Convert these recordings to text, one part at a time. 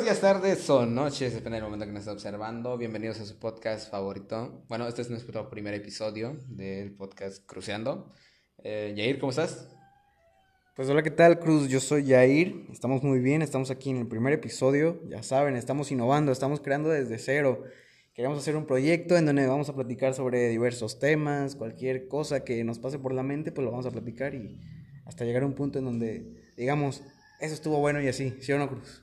buenos días, tardes o noches, depende del momento que nos esté observando. Bienvenidos a su podcast favorito. Bueno, este es nuestro primer episodio del podcast Cruceando. Eh, Yair, ¿cómo estás? Pues hola, ¿qué tal, Cruz? Yo soy Yair. Estamos muy bien, estamos aquí en el primer episodio. Ya saben, estamos innovando, estamos creando desde cero. Queremos hacer un proyecto en donde vamos a platicar sobre diversos temas, cualquier cosa que nos pase por la mente, pues lo vamos a platicar y hasta llegar a un punto en donde digamos, eso estuvo bueno y así, ¿sí o no, Cruz?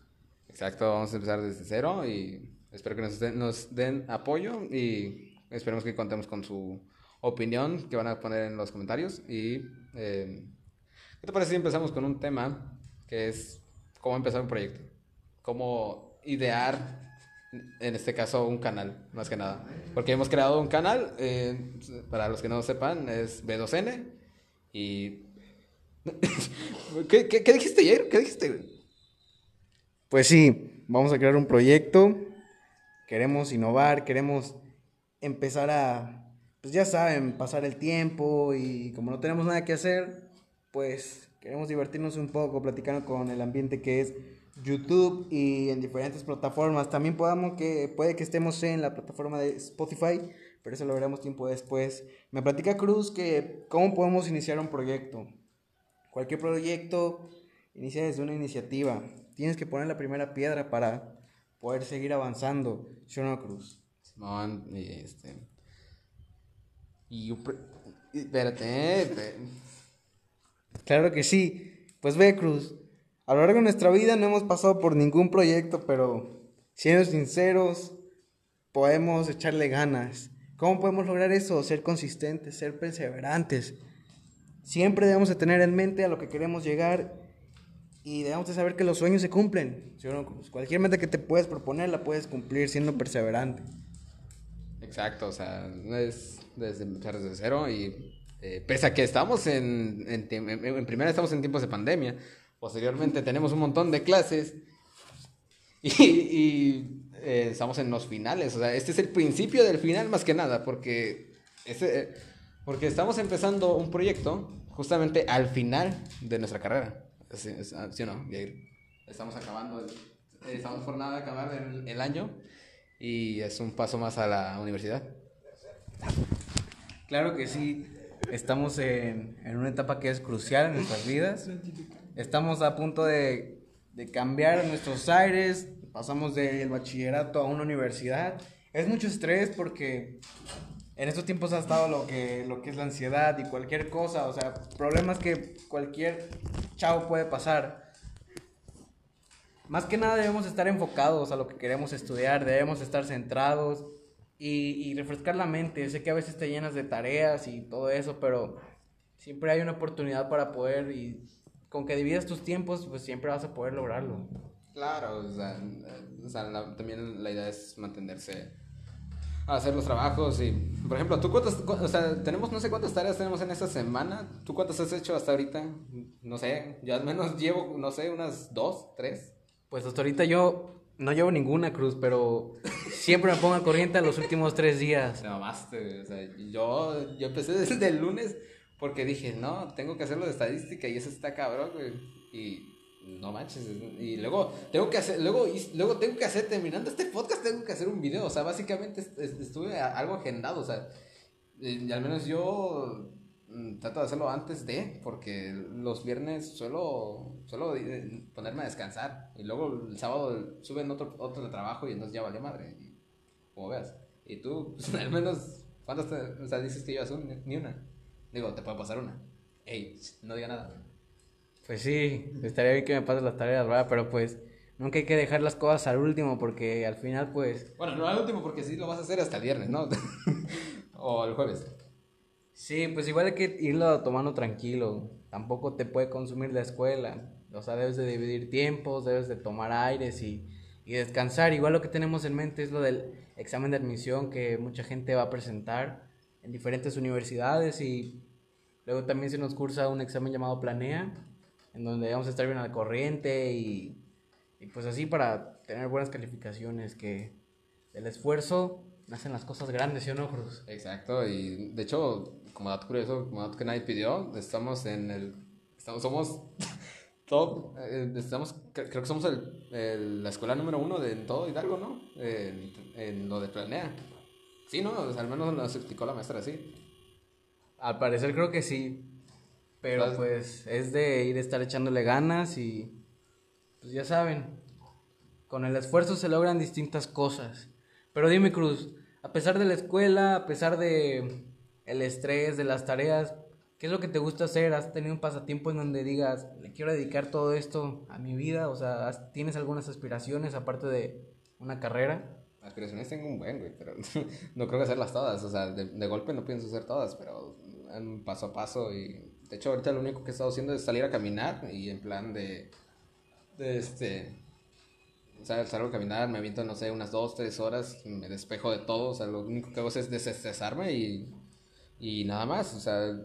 Exacto, vamos a empezar desde cero y espero que nos den, apoyo y esperemos que contemos con su opinión que van a poner en los comentarios. Y, eh, ¿qué te parece si empezamos con un tema que es cómo empezar un proyecto? Cómo idear, en este caso, un canal, más que nada. Porque hemos creado un canal, eh, para los que no sepan, es B2N y ¿Qué, qué, dijiste ayer? ¿Qué dijiste? Pues sí, vamos a crear un proyecto, queremos innovar, queremos empezar a, pues ya saben, pasar el tiempo y como no tenemos nada que hacer, pues queremos divertirnos un poco platicando con el ambiente que es YouTube y en diferentes plataformas. También podamos que, puede que estemos en la plataforma de Spotify, pero eso lo veremos tiempo después. Me platica Cruz que cómo podemos iniciar un proyecto. Cualquier proyecto inicia desde una iniciativa. Tienes que poner la primera piedra para poder seguir avanzando. ¿Sí Cruz? Simón, este. Y yo. Espérate, Claro que sí. Pues ve, Cruz. A lo largo de nuestra vida no hemos pasado por ningún proyecto, pero siendo sinceros, podemos echarle ganas. ¿Cómo podemos lograr eso? Ser consistentes, ser perseverantes. Siempre debemos de tener en mente a lo que queremos llegar y debemos de saber que los sueños se cumplen. Cualquier meta que te puedes proponer la puedes cumplir siendo perseverante. Exacto, o sea, es desde empezar desde cero y eh, pese a que estamos en, en, primera estamos en tiempos de pandemia, posteriormente tenemos un montón de clases y, y eh, estamos en los finales, o sea, este es el principio del final más que nada, porque este, porque estamos empezando un proyecto justamente al final de nuestra carrera. ¿Sí, ah, o no? Estamos acabando, estamos por nada acabar el, año y es un paso más a la universidad. Claro que sí, estamos en, en, una etapa que es crucial en nuestras vidas. Estamos a punto de, de cambiar nuestros aires, pasamos del bachillerato a una universidad. Es mucho estrés porque en estos tiempos ha estado lo que, lo que es la ansiedad y cualquier cosa, o sea, problemas que cualquier chavo puede pasar. Más que nada debemos estar enfocados a lo que queremos estudiar, debemos estar centrados y, y refrescar la mente. Sé que a veces te llenas de tareas y todo eso, pero siempre hay una oportunidad para poder y con que dividas tus tiempos, pues siempre vas a poder lograrlo. Claro, o sea, o sea también la idea es mantenerse hacer los trabajos y, por ejemplo, ¿tú cuántas, o sea, tenemos no sé cuántas tareas tenemos en esta semana? ¿Tú cuántas has hecho hasta ahorita? No sé, yo al menos llevo, no sé, unas dos, tres. Pues hasta ahorita yo no llevo ninguna cruz, pero siempre me pongo a corriente en los últimos tres días. Te mamaste, o sea, yo, yo empecé desde el lunes porque dije, no, tengo que hacerlo de estadística y eso está cabrón, güey. Y no manches. Y luego tengo que hacer, luego, luego tengo que hacer, terminando este podcast, tengo que hacer un video. O sea, básicamente estuve algo agendado. O sea, y al menos yo mm, trato de hacerlo antes de, porque los viernes suelo, suelo ponerme a descansar. Y luego el sábado suben otro, otro trabajo y entonces ya valió madre. como veas. Y tú, pues, al menos, ¿cuántas o sea, dices que llevas un, ni una? Digo, te puede pasar una. Ey, no diga nada. Pues sí, estaría bien que me pases las tareas, ¿verdad? Pero pues nunca hay que dejar las cosas al último porque al final pues... Bueno, no al último porque sí lo vas a hacer hasta el viernes, ¿no? o el jueves. Sí, pues igual hay que irlo tomando tranquilo. Tampoco te puede consumir la escuela. O sea, debes de dividir tiempos, debes de tomar aires y, y descansar. Igual lo que tenemos en mente es lo del examen de admisión que mucha gente va a presentar en diferentes universidades y luego también se nos cursa un examen llamado Planea en donde vamos a estar bien al corriente y, y pues así para tener buenas calificaciones, que del esfuerzo nacen las cosas grandes, ¿sí o no, Cruz? Exacto, y de hecho, como dato curioso, como dato que nadie pidió, estamos en el, estamos, somos top. eh, estamos, cre- creo que somos el, el- la escuela número uno de en todo Hidalgo, ¿no? En, en lo de planea. Sí, ¿no? O sea, al menos nos explicó la maestra así. Al parecer creo que sí. Pero Las- pues es de ir a estar echándole ganas y pues ya saben, con el esfuerzo se logran distintas cosas. Pero dime Cruz, a pesar de la escuela, a pesar de el estrés, de las tareas, ¿qué es lo que te gusta hacer? ¿Has tenido un pasatiempo en donde digas, le quiero dedicar todo esto a mi vida? O sea, ¿has- ¿tienes algunas aspiraciones aparte de una carrera? Aspiraciones tengo un buen, güey, pero no creo que hacerlas todas. O sea, de, de golpe no pienso hacer todas, pero en paso a paso. Y de hecho, ahorita lo único que he estado haciendo es salir a caminar y en plan de. de este. Sea, salgo a caminar, me aviento, no sé, unas dos, tres horas, me despejo de todo. O sea, lo único que hago es desestresarme y. y nada más. O sea,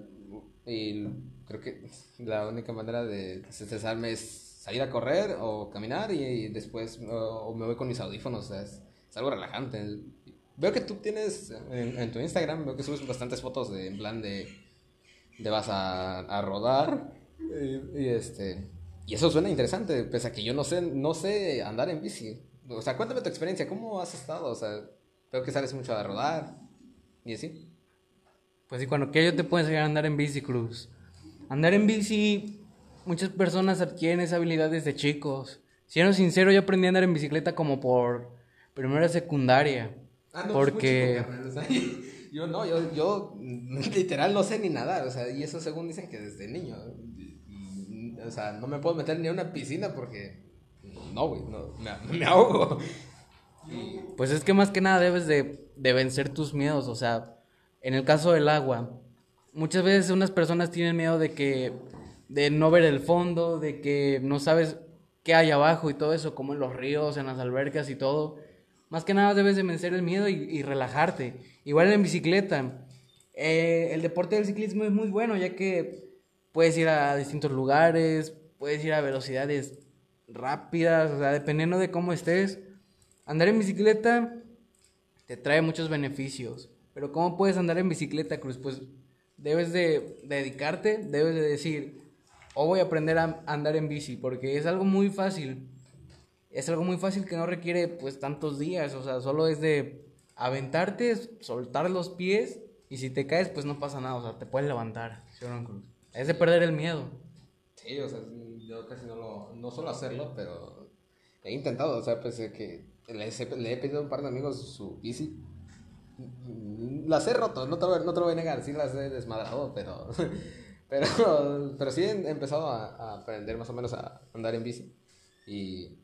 y creo que la única manera de desestresarme es salir a correr o caminar y, después o, me voy con mis audífonos. O sea, es, algo relajante. Veo que tú tienes en, en tu Instagram, veo que subes bastantes fotos de, en plan de, de vas a, a rodar y, y este y eso suena interesante, pese a que yo no sé, no sé andar en bici. O sea, cuéntame tu experiencia, ¿cómo has estado? O sea, veo que sales mucho a rodar y así. Pues sí, cuando quieras yo te puedo enseñar a andar en bici, Cruz. Andar en bici, muchas personas adquieren esa habilidad desde chicos. Siendo sincero, yo aprendí a andar en bicicleta como por primera secundaria. Ah, no, porque, pues, muy chico, yo no, yo, yo literal no sé ni nadar, o sea, y eso según dicen que desde niño. O sea, no me puedo meter ni a una piscina porque. No, güey, no, me, ahogo. Pues es que más que nada debes de, de vencer tus miedos. O sea, en el caso del agua, muchas veces unas personas tienen miedo de que, de no ver el fondo, de que no sabes qué hay abajo y todo eso, como en los ríos, en las albercas y todo. Más que nada debes de vencer el miedo y, relajarte. Igual en bicicleta. Eh, el deporte del ciclismo es muy bueno ya que puedes ir a distintos lugares, puedes ir a velocidades rápidas, o sea, dependiendo de cómo estés. Andar en bicicleta te trae muchos beneficios. Pero ¿cómo puedes andar en bicicleta, Cruz? Pues debes de dedicarte, debes de decir, o voy a aprender a andar en bici, porque es algo muy fácil. Es algo muy fácil que no requiere pues tantos días, o sea, solo es de aventarte, soltar los pies y si te caes pues no pasa nada, o sea, te puedes levantar. Es de perder el miedo. sí, o sea, yo casi no lo. No suelo hacerlo, pero he intentado, o sea, pues que les he- le he pedido a un par de amigos su bici. Las he roto, no te, lo, no te lo voy a negar, sí las he desmadrado, pero. Pero, pero sí he empezado a, a aprender más o menos a andar en bici. Y.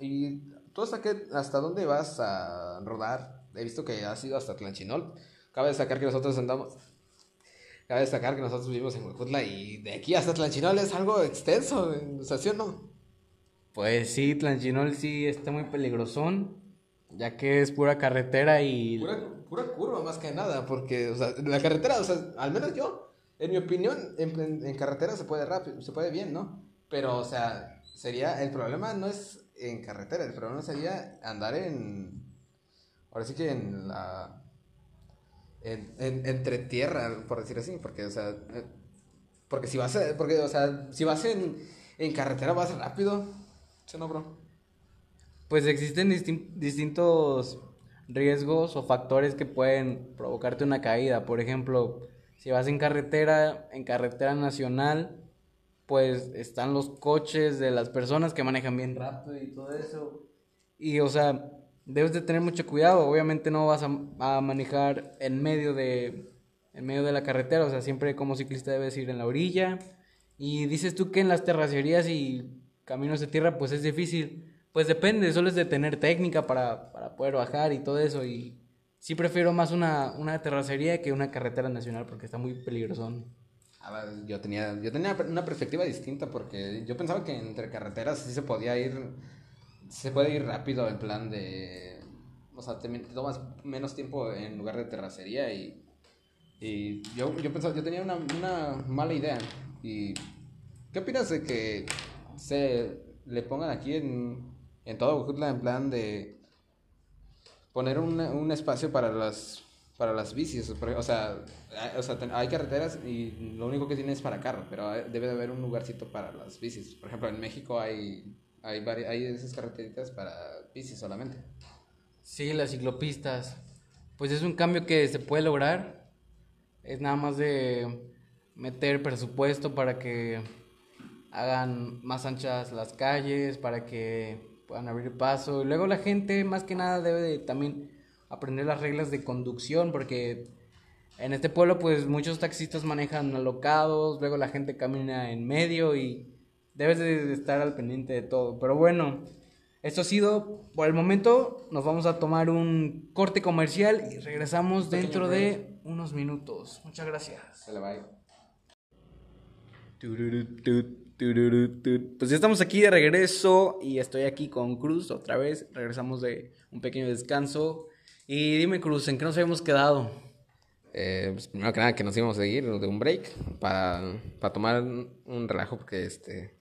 ¿Y tú hasta, qué, hasta dónde vas a rodar? He visto que has ido hasta Tlanchinol. Cabe destacar que nosotros andamos. Cabe destacar que nosotros vivimos en Huejutla y de aquí hasta Tlanchinol es algo extenso, o sea, ¿sí o no? Pues sí, Tlanchinol sí está muy peligrosón, ya que es pura carretera y... Pura, pura curva más que nada, porque, o sea, la carretera, o sea, al menos yo, en mi opinión, en, en- en carretera se puede rápido, se puede bien, ¿no? Pero, o sea, sería, el problema no es en carretera, el problema sería andar en, ahora sí que en la, en, en- entre tierra, por decir así, porque, o sea, eh, porque si vas, a- porque, o sea, si vas en, en carretera vas rápido, ¿sí no, bro? Pues existen distin- distintos riesgos o factores que pueden provocarte una caída. Por ejemplo, si vas en carretera, en carretera nacional, pues están los coches de las personas que manejan bien rápido y todo eso. Y, o sea, debes de tener mucho cuidado. Obviamente no vas a, manejar en medio de en medio de la carretera, o sea, siempre como ciclista debes ir en la orilla. Y dices tú que en las terracerías y caminos de tierra, pues es difícil. Pues depende, solo es de tener técnica para, para poder bajar y todo eso. Y sí prefiero más una, una terracería que una carretera nacional porque está muy peligrosón. Yo tenía, yo tenía una perspectiva distinta porque yo pensaba que entre carreteras sí se podía ir, se puede ir rápido en plan de, o sea, te, te tomas menos tiempo en lugar de terracería y, y yo, yo pensaba, yo tenía una, una mala idea y ¿qué opinas de que se le pongan aquí en, en todo Huejutla en plan de poner un, un espacio para las para las bicis. O sea, o sea, hay carreteras y lo único que tiene es para carro, pero debe de haber un lugarcito para las bicis. Por ejemplo, en México hay, hay, hay esas carreteritas para bicis solamente. Sí, las ciclopistas. Pues es un cambio que se puede lograr. Es nada más de meter presupuesto para que hagan más anchas las calles, para que puedan abrir paso. Luego la gente, más que nada, debe de también aprender las reglas de conducción, porque en este pueblo, pues muchos taxistas manejan alocados, luego la gente camina en medio y debes de estar al pendiente de todo. Pero bueno, esto ha sido por el momento. Nos vamos a tomar un corte comercial y regresamos dentro de unos minutos. Muchas gracias. Se le va. Pues ya estamos aquí de regreso y estoy aquí con Cruz otra vez. Regresamos de un pequeño descanso. Y dime, Cruz, ¿en qué nos habíamos quedado? Eh, pues primero que nada, que nos íbamos a seguir de un break para, para tomar un relajo, porque este,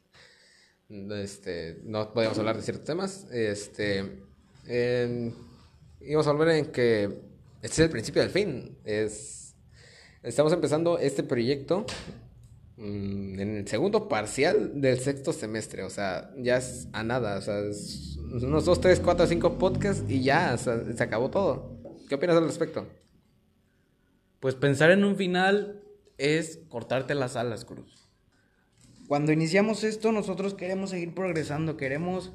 este, no podíamos hablar de ciertos temas. Este, íbamos a volver en que este es el principio del fin. Es, estamos empezando este proyecto Mm, en el segundo parcial del sexto semestre, o sea, ya es a nada, o sea, es unos 2, 3, 4, 5 podcasts y ya, o sea, se acabó todo. ¿Qué opinas al respecto? Pues pensar en un final es cortarte las alas, Cruz. Cuando iniciamos esto, nosotros queremos seguir progresando, queremos,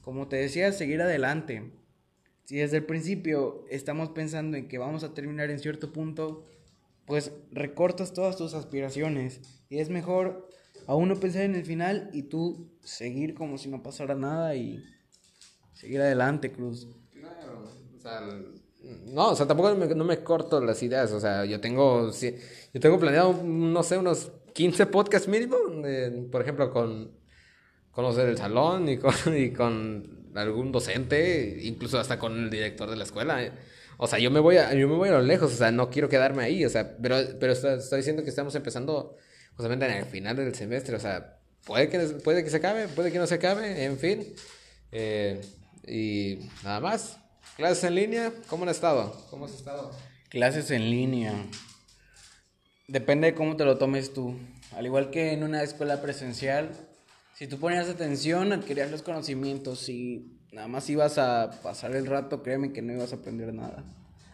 como te decía, seguir adelante. Si desde el principio estamos pensando en que vamos a terminar en cierto punto, pues recortas todas tus aspiraciones y es mejor aún no pensar en el final y tú seguir como si no pasara nada y seguir adelante, Cruz. Claro, o sea, no, o sea, tampoco me, no me corto las ideas, o sea, yo tengo, yo tengo planeado, no sé, unos 15 podcasts mínimo, por ejemplo, con, con los del salón y con, y con algún docente, incluso hasta con el director de la escuela. O sea, yo me voy a, yo me voy a lo lejos, o sea, no quiero quedarme ahí, o sea, pero, pero estoy, diciendo que estamos empezando justamente en el final del semestre, o sea, puede que, puede que se acabe, puede que no se acabe, en fin. Eh, y nada más. Clases en línea, ¿cómo han estado? ¿Cómo has estado? Clases en línea. Depende de cómo te lo tomes tú. Al igual que en una escuela presencial, si tú ponías atención, adquirías los conocimientos. y nada más ibas a pasar el rato, créeme que no ibas a aprender nada.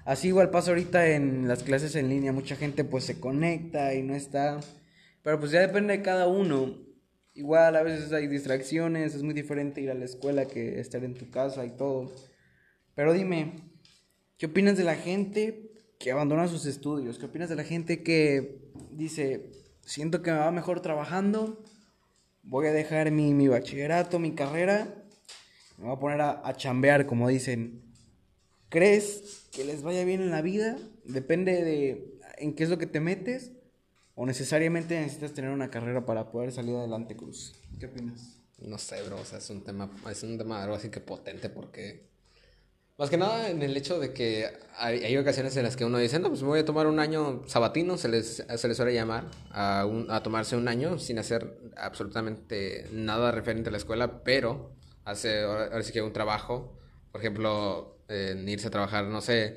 Así igual pasa ahorita en las clases en línea, mucha gente pues se conecta y no está, pero pues ya depende de cada uno. Igual a veces hay distracciones, es muy diferente ir a la escuela que estar en tu casa y todo. Pero dime, ¿qué opinas de la gente que abandona sus estudios? ¿Qué opinas de la gente que dice, siento que me va mejor trabajando, voy a dejar mi, mi bachillerato, mi carrera me voy a poner a, chambear, como dicen. ¿Crees que les vaya bien en la vida? Depende de en qué es lo que te metes. ¿O necesariamente necesitas tener una carrera para poder salir adelante, Cruz? ¿Qué opinas? No sé, bro. O sea, es un tema, es un tema algo así que potente porque... Más que nada en el hecho de que hay, ocasiones en las que uno dice, no, pues me voy a tomar un año sabatino, se les, se les suele llamar, a, a tomarse un año sin hacer absolutamente nada referente a la escuela, pero hace ahora, sí que un trabajo, por ejemplo, en irse a trabajar, no sé,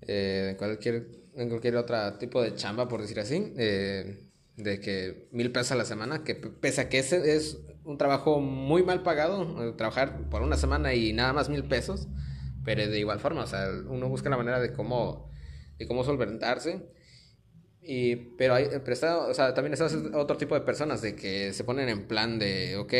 eh, en cualquier en cualquier otro tipo de chamba, por decir así, eh, de que mil pesos a la semana, que pese a que ese es un trabajo muy mal pagado, eh, trabajar por una semana y nada más mil pesos, pero de igual forma, o sea, uno busca la manera de cómo, de cómo solventarse. Y, pero, hay, pero o sea, también está otro tipo de personas de que se ponen en plan de, ok,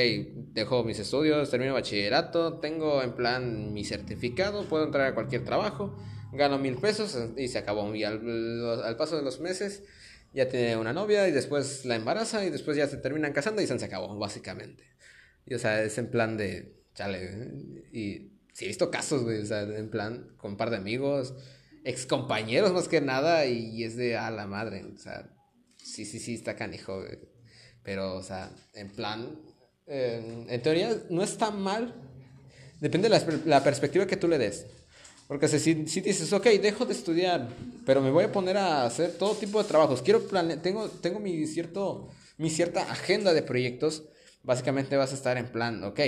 dejo mis estudios, termino bachillerato, tengo en plan mi certificado, puedo entrar a cualquier trabajo, gano mil pesos y se acabó. Y al, paso de los meses ya tiene una novia y después la embaraza y después ya se terminan casando y se acabó, básicamente. Y o sea, es en plan de, chale, y sí he visto casos, güey, o sea, en plan con un par de amigos ex compañeros más que nada y es de a la madre, o sea, sí, sí, sí, está canijo, pero, o sea, en plan, en teoría no está mal, depende de la, la, perspectiva que tú le des. Porque si, si dices, ok, dejo de estudiar, pero me voy a poner a hacer todo tipo de trabajos, quiero plane tengo, tengo mi, cierto, mi cierta agenda de proyectos, básicamente vas a estar en plan, ok,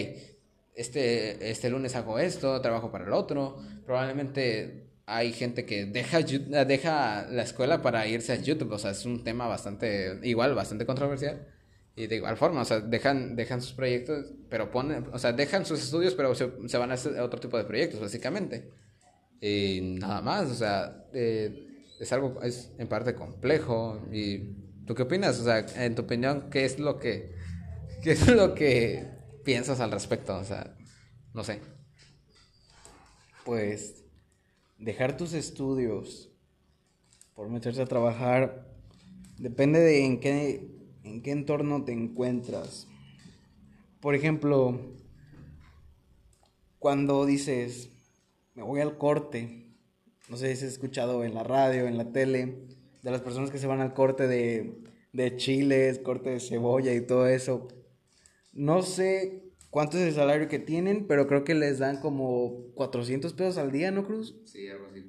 este, este lunes hago esto, trabajo para el otro, probablemente hay gente que deja, deja la escuela para irse a YouTube, o sea, es un tema bastante, igual, bastante controversial. Y de igual forma, o sea, dejan, dejan sus proyectos, pero ponen, o sea, dejan sus estudios, pero se, se van a hacer otro tipo de proyectos, básicamente. Y nada más, o sea, eh, es algo, es en parte complejo. ¿Y tú qué opinas? O sea, en tu opinión, ¿qué es lo que, qué es lo que piensas al respecto? O sea, no sé. Pues, dejar tus estudios por meterse a trabajar depende de en qué en qué entorno te encuentras. Por ejemplo, cuando dices, me voy al corte, no sé si has escuchado en la radio, en la tele, de las personas que se van al corte de, de chiles, corte de cebolla y todo eso. No sé cuánto es el salario que tienen, pero creo que les dan como 400 pesos al día, ¿no, Cruz? Sí, algo así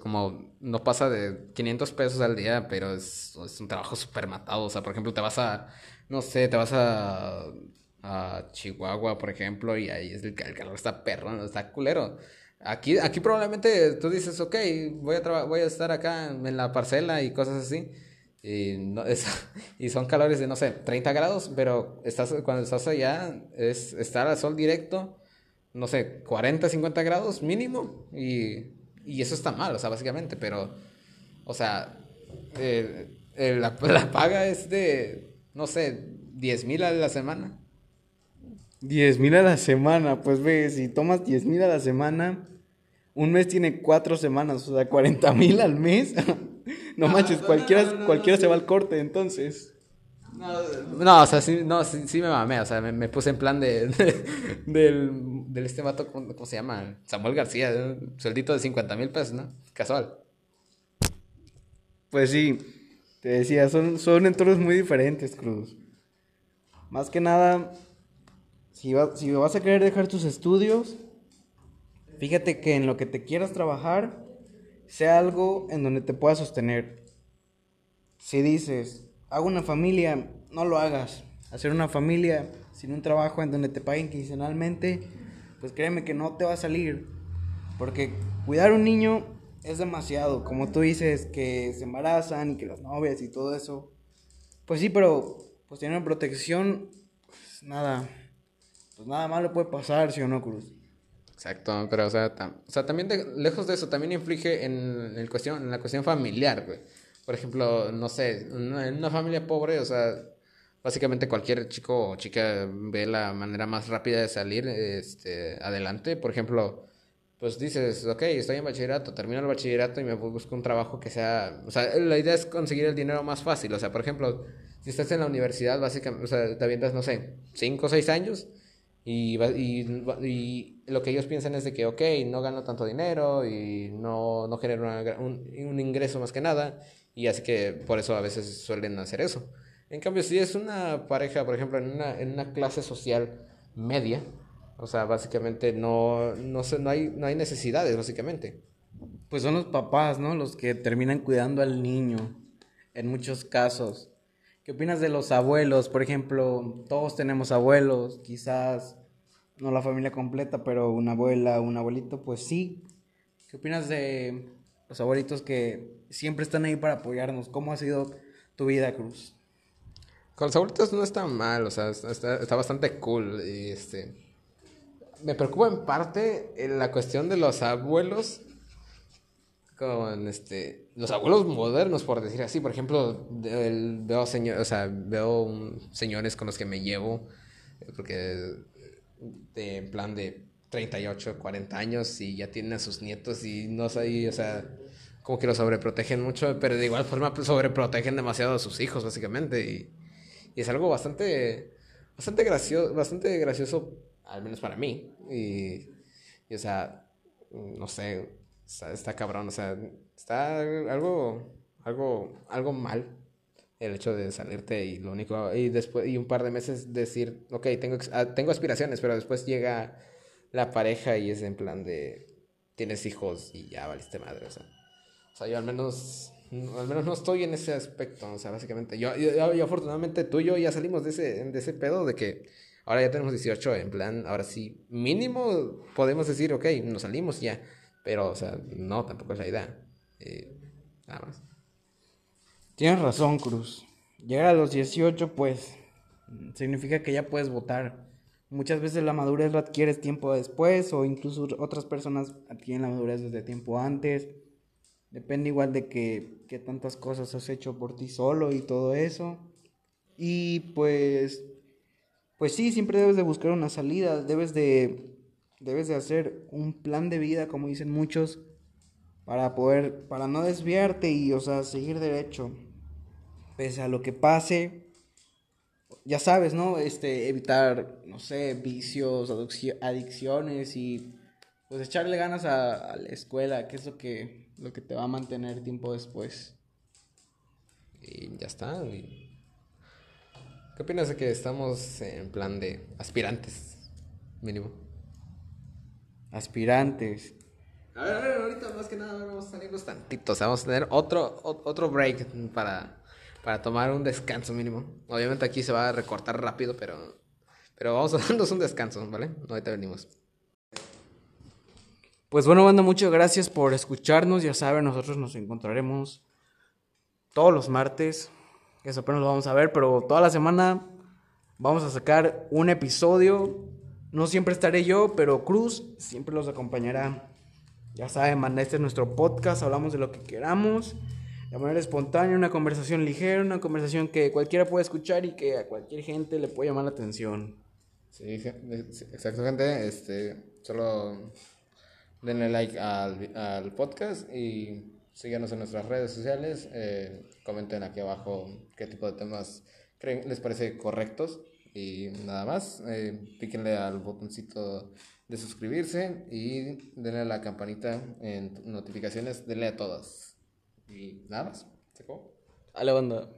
como no pasa de 500 pesos al día, pero es, es un trabajo súper matado. O sea, por ejemplo, te vas a, no sé, te vas a, a Chihuahua, por ejemplo, y ahí es el, calor está perro, está culero. Aquí, aquí probablemente tú dices, ok, voy a, voy a estar acá en la parcela y cosas así. Y, no, es, y son calores de, no sé, 30 grados, pero estás, cuando estás allá es estar al sol directo, no sé, 40, 50 grados mínimo. Y y eso está mal, o sea, básicamente, pero, o sea, la, paga es de, no sé, 10 mil a la semana. 10 mil a la semana, pues ve, si tomas 10 mil a la semana, un mes tiene cuatro semanas, o sea, 40 mil al mes. no, manches, cualquiera, cualquiera se va al corte entonces. No, o sea, sí, no, sí, me mamé, o sea, me, puse en plan de, del, del este vato, ¿cómo, se llama? Samuel García, un sueldito de 50 mil pesos, ¿no? Casual. Pues sí, te decía, son, son entornos muy diferentes, Cruz. Más que nada, si, si vas a querer dejar tus estudios, fíjate que en lo que te quieras trabajar, sea algo en donde te puedas sostener. Si dices, hago una familia, no lo hagas. Hacer una familia sin un trabajo en donde te paguen quincenalmente, pues créeme que no te va a salir. Porque cuidar a un niño es demasiado. Como tú dices, que se embarazan y que las novias y todo eso. Pues sí, pero pues tienen protección, pues nada. Pues nada malo puede pasar, si o no, Cruz. Exacto, pero o sea, o sea también lejos de eso, también inflige en, el cuestión, en la cuestión familiar, güey. Por ejemplo, no sé, en una familia pobre, o sea, básicamente cualquier chico o chica ve la manera más rápida de salir este, adelante. Por ejemplo, pues dices, ok, estoy en bachillerato, termino el bachillerato y me busco un trabajo que sea, o sea, la idea es conseguir el dinero más fácil. O sea, por ejemplo, si estás en la universidad, básicamente, o sea, te avientas, no sé, 5 o 6 años y, y, y, lo que ellos piensan es de que, ok, no gano tanto dinero y no, no genero un, un ingreso más que nada y así que por eso a veces suelen hacer eso. En cambio, si es una pareja, por ejemplo, en una, en una clase social media, o sea, básicamente no, no, sé, no, hay, no hay necesidades, básicamente. Pues son los papás, ¿no? Los que terminan cuidando al niño, en muchos casos. ¿Qué opinas de los abuelos? Por ejemplo, todos tenemos abuelos, quizás no la familia completa, pero una abuela, un abuelito, pues sí. ¿Qué opinas de los abuelitos que siempre están ahí para apoyarnos. ¿Cómo ha sido tu vida, Cruz? Con los abuelitos no está mal, o sea, está, bastante cool. Y este. Me preocupa en parte en la cuestión de los abuelos. Con este. Los abuelos modernos, por decir así. Por ejemplo, veo señor, o sea, veo señores con los que me llevo. Porque. En plan de 38, 40 años y ya tienen a sus nietos y no sé, o sea como que lo sobreprotegen mucho, pero de igual forma pues, sobreprotegen demasiado a sus hijos, básicamente. Y, y es algo bastante, bastante gracioso, bastante gracioso, al menos para mí. Y, y o sea, no sé, está, cabrón, o sea, está algo, algo, algo mal el hecho de salirte y lo único, y después, y un par de meses decir, ok, tengo, ah, tengo aspiraciones, pero después llega la pareja y es en plan de, tienes hijos y ya valiste madre, o sea. O sea, yo al menos, al menos no estoy en ese aspecto, o sea, básicamente. Yo, yo, afortunadamente tú y yo ya salimos de ese, de ese pedo de que ahora ya tenemos 18, en plan, ahora sí, mínimo podemos decir, ok, nos salimos ya. Pero, o sea, no, tampoco es la idea. Eh, nada más. Tienes razón, Cruz. Llegar a los 18, pues, significa que ya puedes votar. Muchas veces la madurez la adquieres tiempo después o incluso otras personas adquieren la madurez desde tiempo antes. Depende igual de que, que tantas cosas has hecho por ti solo y todo eso. Y pues, pues sí, siempre debes de buscar una salida, debes de, debes de hacer un plan de vida, como dicen muchos, para poder, para no desviarte y, o sea, seguir derecho. Pese a lo que pase, ya sabes, ¿no? Este, evitar, no sé, vicios, adicciones y pues echarle ganas a, la escuela, que es lo que, lo que te va a mantener tiempo después. Y ya está. ¿Qué opinas de que estamos en plan de aspirantes, mínimo? Aspirantes. A ver, a ver, ahorita más que nada vamos a salirnos tantitos. Vamos a tener otro, otro break para para tomar un descanso mínimo. Obviamente aquí se va a recortar rápido, pero, pero vamos a darnos un descanso, ¿vale? Ahorita venimos. Pues bueno, banda, muchas gracias por escucharnos. Ya saben, nosotros nos encontraremos todos los martes. Eso apenas lo vamos a ver, pero toda la semana vamos a sacar un episodio. No siempre estaré yo, pero Cruz siempre los acompañará. Ya saben, manda este es nuestro podcast, hablamos de lo que queramos de manera espontánea, una conversación ligera, una conversación que cualquiera puede escuchar y que a cualquier gente le puede llamar la atención. Sí, exacto, gente. Este, solo denle like al, al podcast y síganos en nuestras redes sociales. Eh, comenten aquí abajo qué tipo de temas creen, les parece correctos. Y nada más, eh, píquenle al botoncito de suscribirse y denle a la campanita en notificaciones, denle a todas. Y nada más. Se acabó. A la banda.